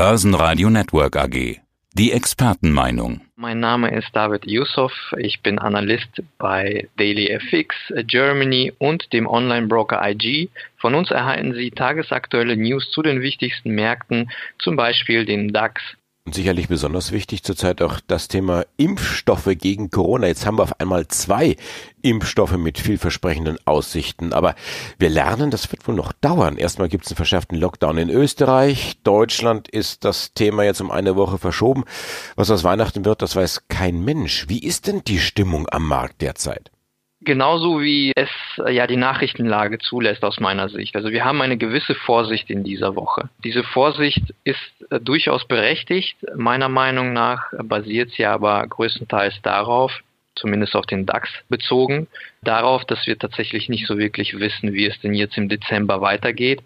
Börsenradio Network AG. Die Expertenmeinung. Mein Name ist David Yusuf. Ich bin Analyst bei DailyFX Germany und dem Online-Broker IG. Von uns erhalten Sie tagesaktuelle News zu den wichtigsten Märkten, zum Beispiel den DAX, und sicherlich besonders wichtig zurzeit auch das Thema Impfstoffe gegen Corona. Jetzt haben wir auf einmal zwei Impfstoffe mit vielversprechenden Aussichten. Aber wir lernen, das wird wohl noch dauern. Erstmal gibt es einen verschärften Lockdown in Österreich. Deutschland ist das Thema jetzt um eine Woche verschoben. Was aus Weihnachten wird, das weiß kein Mensch. Wie ist denn die Stimmung am Markt derzeit? Genauso wie es äh, ja die Nachrichtenlage zulässt aus meiner Sicht. Also wir haben eine gewisse Vorsicht in dieser Woche. Diese Vorsicht ist äh, durchaus berechtigt. Meiner Meinung nach basiert sie aber größtenteils darauf, zumindest auf den DAX bezogen, darauf, dass wir tatsächlich nicht so wirklich wissen, wie es denn jetzt im Dezember weitergeht.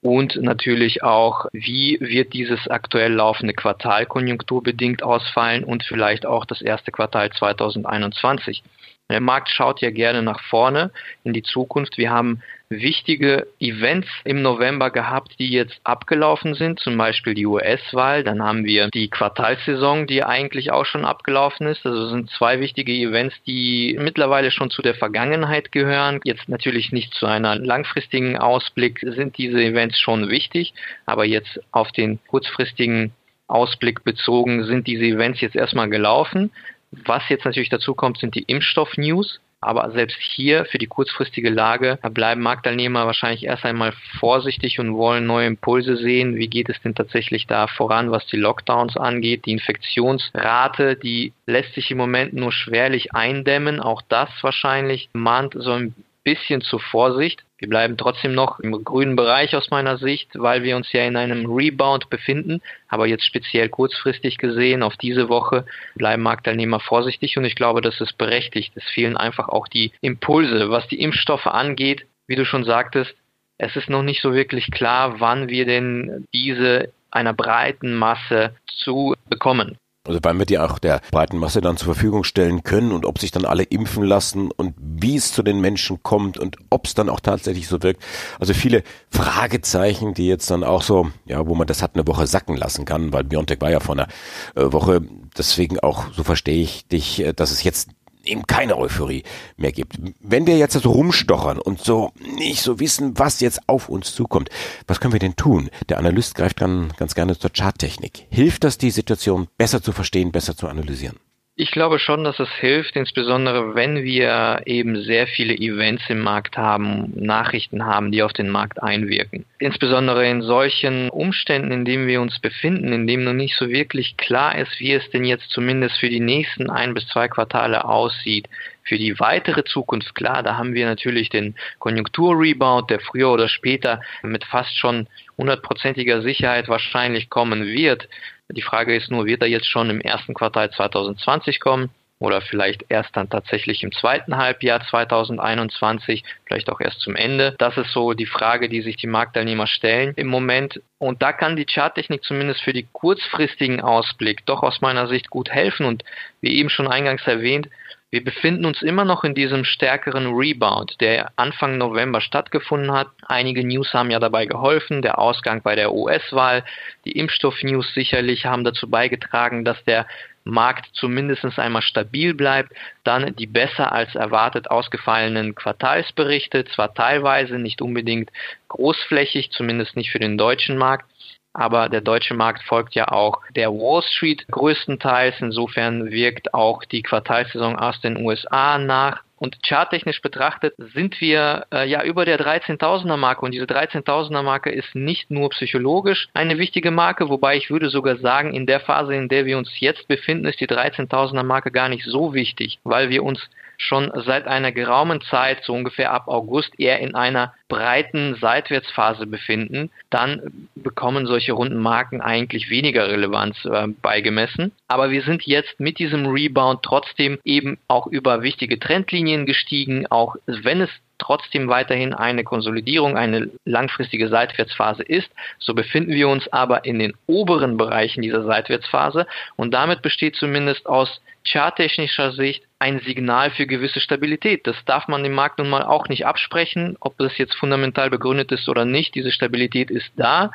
Und natürlich auch, wie wird dieses aktuell laufende Quartal konjunkturbedingt ausfallen und vielleicht auch das erste Quartal 2021. Der Markt schaut ja gerne nach vorne in die Zukunft. Wir haben wichtige Events im November gehabt, die jetzt abgelaufen sind, zum Beispiel die US-Wahl. Dann haben wir die Quartalsaison, die eigentlich auch schon abgelaufen ist. Also sind zwei wichtige Events, die mittlerweile schon zu der Vergangenheit gehören. Jetzt natürlich nicht zu einer langfristigen Ausblick sind diese Events schon wichtig, aber jetzt auf den kurzfristigen Ausblick bezogen sind diese Events jetzt erstmal gelaufen. Was jetzt natürlich dazu kommt, sind die Impfstoff-News. Aber selbst hier für die kurzfristige Lage bleiben Marktteilnehmer wahrscheinlich erst einmal vorsichtig und wollen neue Impulse sehen. Wie geht es denn tatsächlich da voran, was die Lockdowns angeht? Die Infektionsrate, die lässt sich im Moment nur schwerlich eindämmen. Auch das wahrscheinlich mahnt so ein bisschen zur Vorsicht. Wir bleiben trotzdem noch im grünen Bereich aus meiner Sicht, weil wir uns ja in einem Rebound befinden. Aber jetzt speziell kurzfristig gesehen, auf diese Woche bleiben Marktteilnehmer vorsichtig und ich glaube, das ist berechtigt. Es fehlen einfach auch die Impulse, was die Impfstoffe angeht. Wie du schon sagtest, es ist noch nicht so wirklich klar, wann wir denn diese einer breiten Masse zu bekommen. Also wann wir die auch der breiten Masse dann zur Verfügung stellen können und ob sich dann alle impfen lassen und wie es zu den Menschen kommt und ob es dann auch tatsächlich so wirkt. Also viele Fragezeichen, die jetzt dann auch so, ja, wo man das hat eine Woche sacken lassen kann, weil Biontech war ja vor einer äh, Woche. Deswegen auch, so verstehe ich dich, äh, dass es jetzt eben keine Euphorie mehr gibt. Wenn wir jetzt so rumstochern und so nicht so wissen, was jetzt auf uns zukommt, was können wir denn tun? Der Analyst greift dann ganz gerne zur Charttechnik. Hilft das, die Situation besser zu verstehen, besser zu analysieren? Ich glaube schon, dass es hilft, insbesondere wenn wir eben sehr viele Events im Markt haben, Nachrichten haben, die auf den Markt einwirken. Insbesondere in solchen Umständen, in denen wir uns befinden, in denen noch nicht so wirklich klar ist, wie es denn jetzt zumindest für die nächsten ein bis zwei Quartale aussieht. Für die weitere Zukunft, klar, da haben wir natürlich den Konjunkturrebound, der früher oder später mit fast schon hundertprozentiger Sicherheit wahrscheinlich kommen wird. Die Frage ist nur, wird er jetzt schon im ersten Quartal 2020 kommen? oder vielleicht erst dann tatsächlich im zweiten Halbjahr 2021, vielleicht auch erst zum Ende. Das ist so die Frage, die sich die Marktteilnehmer stellen im Moment. Und da kann die Charttechnik zumindest für die kurzfristigen Ausblick doch aus meiner Sicht gut helfen. Und wie eben schon eingangs erwähnt, wir befinden uns immer noch in diesem stärkeren Rebound, der Anfang November stattgefunden hat. Einige News haben ja dabei geholfen. Der Ausgang bei der US-Wahl, die Impfstoff-News sicherlich haben dazu beigetragen, dass der Markt zumindest einmal stabil bleibt. Dann die besser als erwartet ausgefallenen Quartalsberichte, zwar teilweise nicht unbedingt großflächig, zumindest nicht für den deutschen Markt, aber der deutsche Markt folgt ja auch der Wall Street größtenteils. Insofern wirkt auch die Quartalsaison aus den USA nach. Und charttechnisch betrachtet sind wir äh, ja über der 13.000er Marke und diese 13.000er Marke ist nicht nur psychologisch eine wichtige Marke, wobei ich würde sogar sagen, in der Phase, in der wir uns jetzt befinden, ist die 13.000er Marke gar nicht so wichtig, weil wir uns schon seit einer geraumen Zeit, so ungefähr ab August, eher in einer breiten Seitwärtsphase befinden, dann bekommen solche runden Marken eigentlich weniger Relevanz äh, beigemessen. Aber wir sind jetzt mit diesem Rebound trotzdem eben auch über wichtige Trendlinien gestiegen, auch wenn es trotzdem weiterhin eine Konsolidierung, eine langfristige Seitwärtsphase ist. So befinden wir uns aber in den oberen Bereichen dieser Seitwärtsphase und damit besteht zumindest aus charttechnischer Sicht ein Signal für gewisse Stabilität. Das darf man dem Markt nun mal auch nicht absprechen, ob das jetzt fundamental begründet ist oder nicht. Diese Stabilität ist da.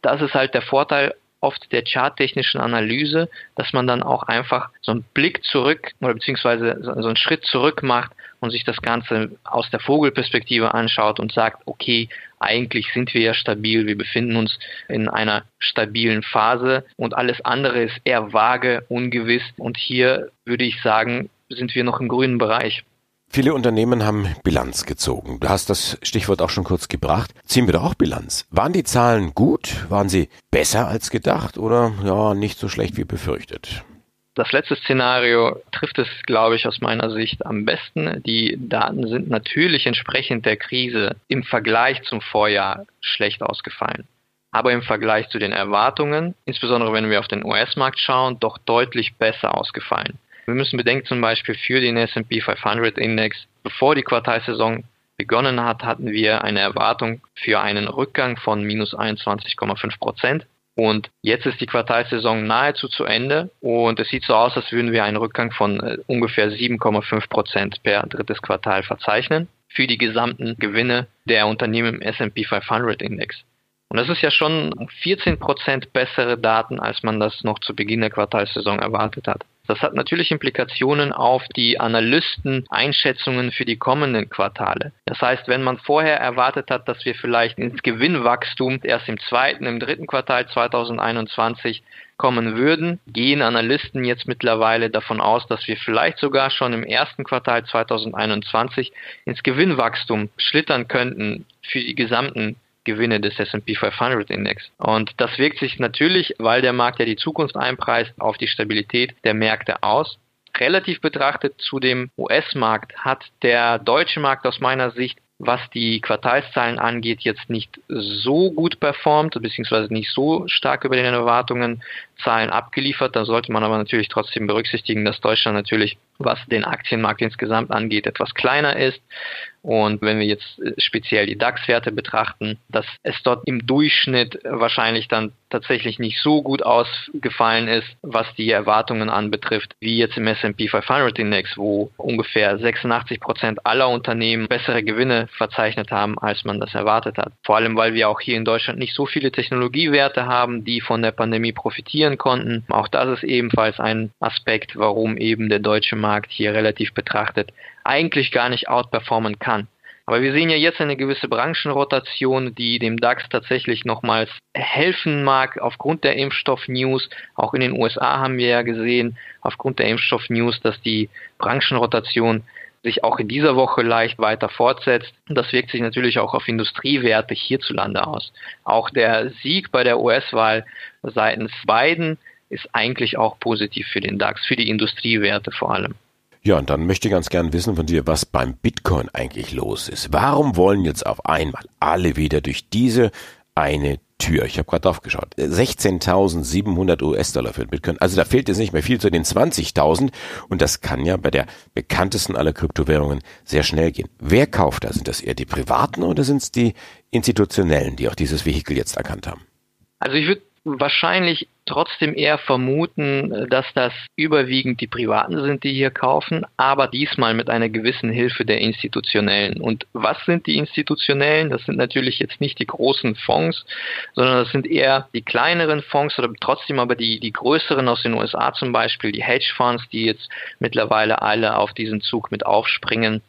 Das ist halt der Vorteil oft der charttechnischen Analyse, dass man dann auch einfach so einen Blick zurück oder beziehungsweise so einen Schritt zurück macht und sich das Ganze aus der Vogelperspektive anschaut und sagt, okay, eigentlich sind wir ja stabil, wir befinden uns in einer stabilen Phase und alles andere ist eher vage, ungewiss und hier würde ich sagen, sind wir noch im grünen Bereich. Viele Unternehmen haben Bilanz gezogen. Du hast das Stichwort auch schon kurz gebracht. Ziehen wir doch auch Bilanz. Waren die Zahlen gut? Waren sie besser als gedacht oder ja, nicht so schlecht wie befürchtet? Das letzte Szenario trifft es, glaube ich, aus meiner Sicht am besten. Die Daten sind natürlich entsprechend der Krise im Vergleich zum Vorjahr schlecht ausgefallen. Aber im Vergleich zu den Erwartungen, insbesondere wenn wir auf den US-Markt schauen, doch deutlich besser ausgefallen. Wir müssen bedenken zum Beispiel für den S&P 500 Index, bevor die Quartalsaison begonnen hat, hatten wir eine Erwartung für einen Rückgang von minus 21,5 Prozent. Und jetzt ist die Quartalsaison nahezu zu Ende und es sieht so aus, als würden wir einen Rückgang von äh, ungefähr 7,5 Prozent per drittes Quartal verzeichnen für die gesamten Gewinne der Unternehmen im S&P 500 Index. Und das ist ja schon 14 Prozent bessere Daten, als man das noch zu Beginn der Quartalsaison erwartet hat. Das hat natürlich Implikationen auf die Analysten-Einschätzungen für die kommenden Quartale. Das heißt, wenn man vorher erwartet hat, dass wir vielleicht ins Gewinnwachstum erst im zweiten, im dritten Quartal 2021 kommen würden, gehen Analysten jetzt mittlerweile davon aus, dass wir vielleicht sogar schon im ersten Quartal 2021 ins Gewinnwachstum schlittern könnten für die gesamten Gewinne des S&P 500 Index. Und das wirkt sich natürlich, weil der Markt ja die Zukunft einpreist, auf die Stabilität der Märkte aus. Relativ betrachtet zu dem US-Markt hat der deutsche Markt aus meiner Sicht was die Quartalszahlen angeht, jetzt nicht so gut performt, beziehungsweise nicht so stark über den Erwartungen Zahlen abgeliefert. Da sollte man aber natürlich trotzdem berücksichtigen, dass Deutschland natürlich, was den Aktienmarkt insgesamt angeht, etwas kleiner ist. Und wenn wir jetzt äh, speziell die DAX-Werte betrachten, dass es dort im Durchschnitt wahrscheinlich dann tatsächlich nicht so gut ausgefallen ist, was die Erwartungen anbetrifft, wie jetzt im S&P 500 Index, wo ungefähr 86 Prozent aller Unternehmen bessere Gewinne verzeichnet haben, als man das erwartet hat. Vor allem, weil wir auch hier in Deutschland nicht so viele Technologiewerte haben, die von der Pandemie profitieren konnten. Auch das ist ebenfalls ein Aspekt, warum eben der deutsche Markt hier relativ betrachtet eigentlich gar nicht outperformen kann. Aber wir sehen ja jetzt eine gewisse Branchenrotation, die dem DAX tatsächlich nochmals helfen mag aufgrund der Impfstoff-News. Auch in den USA haben wir ja gesehen, aufgrund der Impfstoff-News, dass die Branchenrotation sich auch in dieser Woche leicht weiter fortsetzt. Das wirkt sich natürlich auch auf Industriewerte hierzulande aus. Auch der Sieg bei der US-Wahl seitens Biden ist eigentlich auch positiv für den DAX, für die Industriewerte vor allem. Ja, und dann möchte ich ganz gern wissen von dir, was beim Bitcoin eigentlich los ist. Warum wollen jetzt auf einmal alle wieder durch diese eine Tür? Ich habe gerade aufgeschaut. 16.700 US-Dollar für den Bitcoin. Also da fehlt jetzt nicht mehr viel zu den 20.000 und das kann ja bei der bekanntesten aller Kryptowährungen sehr schnell gehen. Wer kauft da? Sind das eher die Privaten oder sind es die Institutionellen, die auch dieses Vehikel jetzt erkannt haben? Also ich würde wahrscheinlich trotzdem eher vermuten, dass das überwiegend die Privaten sind, die hier kaufen, aber diesmal mit einer gewissen Hilfe der Institutionellen. Und was sind die Institutionellen? Das sind natürlich jetzt nicht die großen Fonds, sondern das sind eher die kleineren Fonds oder trotzdem aber die, die größeren aus den USA zum Beispiel, die Hedgefonds, die jetzt mittlerweile alle auf diesen Zug mit aufspringen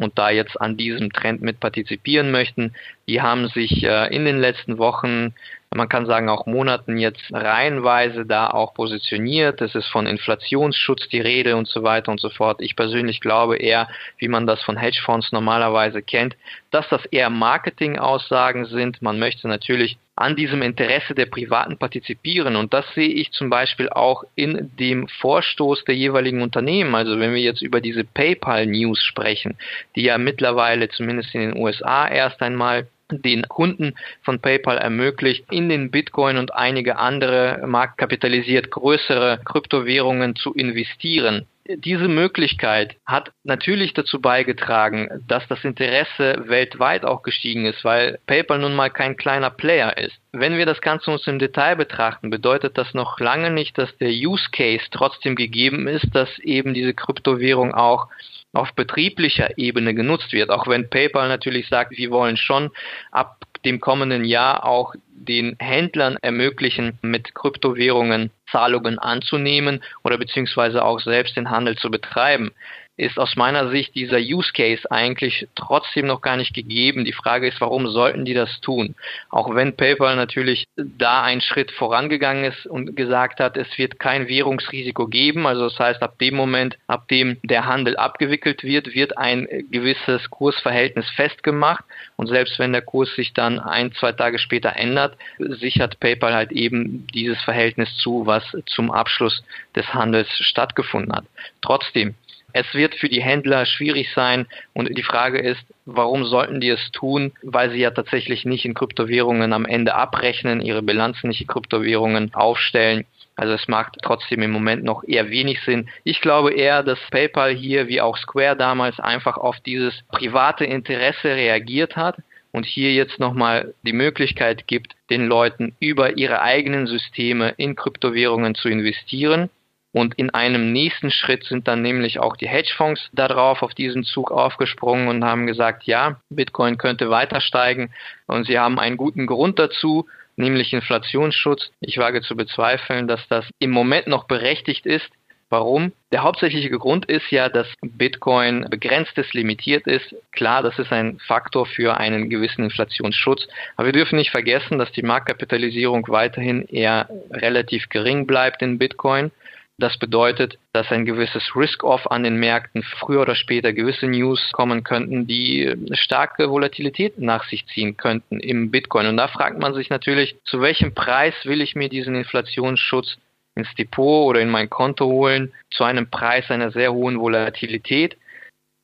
und da jetzt an diesem Trend mit partizipieren möchten. Die haben sich äh, in den letzten Wochen man kann sagen auch Monaten jetzt reihenweise da auch positioniert. Es ist von Inflationsschutz die Rede und so weiter und so fort. Ich persönlich glaube eher, wie man das von Hedgefonds normalerweise kennt, dass das eher Marketingaussagen sind. Man möchte natürlich an diesem Interesse der Privaten partizipieren. Und das sehe ich zum Beispiel auch in dem Vorstoß der jeweiligen Unternehmen. Also wenn wir jetzt über diese PayPal-News sprechen, die ja mittlerweile zumindest in den USA erst einmal den Kunden von PayPal ermöglicht, in den Bitcoin und einige andere marktkapitalisiert größere Kryptowährungen zu investieren. Diese Möglichkeit hat natürlich dazu beigetragen, dass das Interesse weltweit auch gestiegen ist, weil PayPal nun mal kein kleiner Player ist. Wenn wir das Ganze uns im Detail betrachten, bedeutet das noch lange nicht, dass der Use Case trotzdem gegeben ist, dass eben diese Kryptowährung auch auf betrieblicher Ebene genutzt wird. Auch wenn PayPal natürlich sagt, wir wollen schon ab dem kommenden Jahr auch den Händlern ermöglichen, mit Kryptowährungen Zahlungen anzunehmen oder beziehungsweise auch selbst den Handel zu betreiben ist aus meiner Sicht dieser Use Case eigentlich trotzdem noch gar nicht gegeben. Die Frage ist, warum sollten die das tun? Auch wenn PayPal natürlich da einen Schritt vorangegangen ist und gesagt hat, es wird kein Währungsrisiko geben. Also das heißt, ab dem Moment, ab dem der Handel abgewickelt wird, wird ein gewisses Kursverhältnis festgemacht. Und selbst wenn der Kurs sich dann ein, zwei Tage später ändert, sichert PayPal halt eben dieses Verhältnis zu, was zum Abschluss des Handels stattgefunden hat. Trotzdem, es wird für die Händler schwierig sein und die Frage ist, warum sollten die es tun? Weil sie ja tatsächlich nicht in Kryptowährungen am Ende abrechnen, ihre Bilanzen nicht in Kryptowährungen aufstellen. Also es macht trotzdem im Moment noch eher wenig Sinn. Ich glaube eher, dass PayPal hier wie auch Square damals einfach auf dieses private Interesse reagiert hat und hier jetzt nochmal die Möglichkeit gibt, den Leuten über ihre eigenen Systeme in Kryptowährungen zu investieren und in einem nächsten Schritt sind dann nämlich auch die Hedgefonds darauf auf diesen Zug aufgesprungen und haben gesagt, ja, Bitcoin könnte weiter steigen und sie haben einen guten Grund dazu, nämlich Inflationsschutz. Ich wage zu bezweifeln, dass das im Moment noch berechtigt ist. Warum? Der hauptsächliche Grund ist ja, dass Bitcoin begrenztes limitiert ist. Klar, das ist ein Faktor für einen gewissen Inflationsschutz. Aber wir dürfen nicht vergessen, dass die Marktkapitalisierung weiterhin eher relativ gering bleibt in Bitcoin. Das bedeutet, dass ein gewisses Risk-Off an den Märkten früher oder später gewisse News kommen könnten, die starke Volatilität nach sich ziehen könnten im Bitcoin. Und da fragt man sich natürlich, zu welchem Preis will ich mir diesen Inflationsschutz ins Depot oder in mein Konto holen, zu einem Preis einer sehr hohen Volatilität.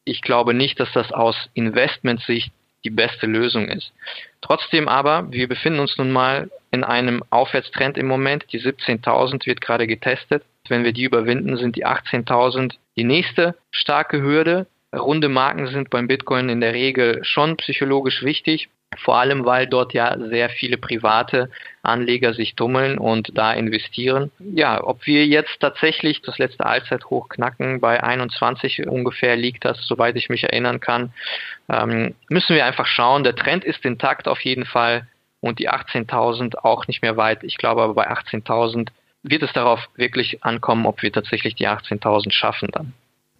Ich glaube nicht, dass das aus Investmentsicht die beste Lösung ist. Trotzdem aber, wir befinden uns nun mal in einem Aufwärtstrend im Moment. Die 17.000 wird gerade getestet. Wenn wir die überwinden, sind die 18.000 die nächste starke Hürde. Runde Marken sind beim Bitcoin in der Regel schon psychologisch wichtig. Vor allem, weil dort ja sehr viele private Anleger sich tummeln und da investieren. Ja, ob wir jetzt tatsächlich das letzte Allzeithoch knacken, bei 21 ungefähr liegt das, soweit ich mich erinnern kann, ähm, müssen wir einfach schauen. Der Trend ist intakt auf jeden Fall und die 18.000 auch nicht mehr weit. Ich glaube aber bei 18.000 wird es darauf wirklich ankommen, ob wir tatsächlich die 18.000 schaffen dann.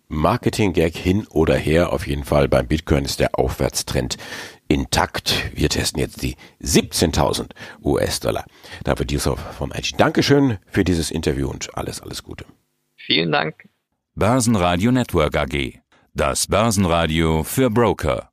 Marketing-Gag hin oder her, auf jeden Fall beim Bitcoin ist der Aufwärtstrend intakt. Wir testen jetzt die 17.000 US-Dollar. David Yusuf vom Edge. Dankeschön für dieses Interview und alles, alles Gute. Vielen Dank. Börsenradio Network AG. Das Börsenradio für Broker.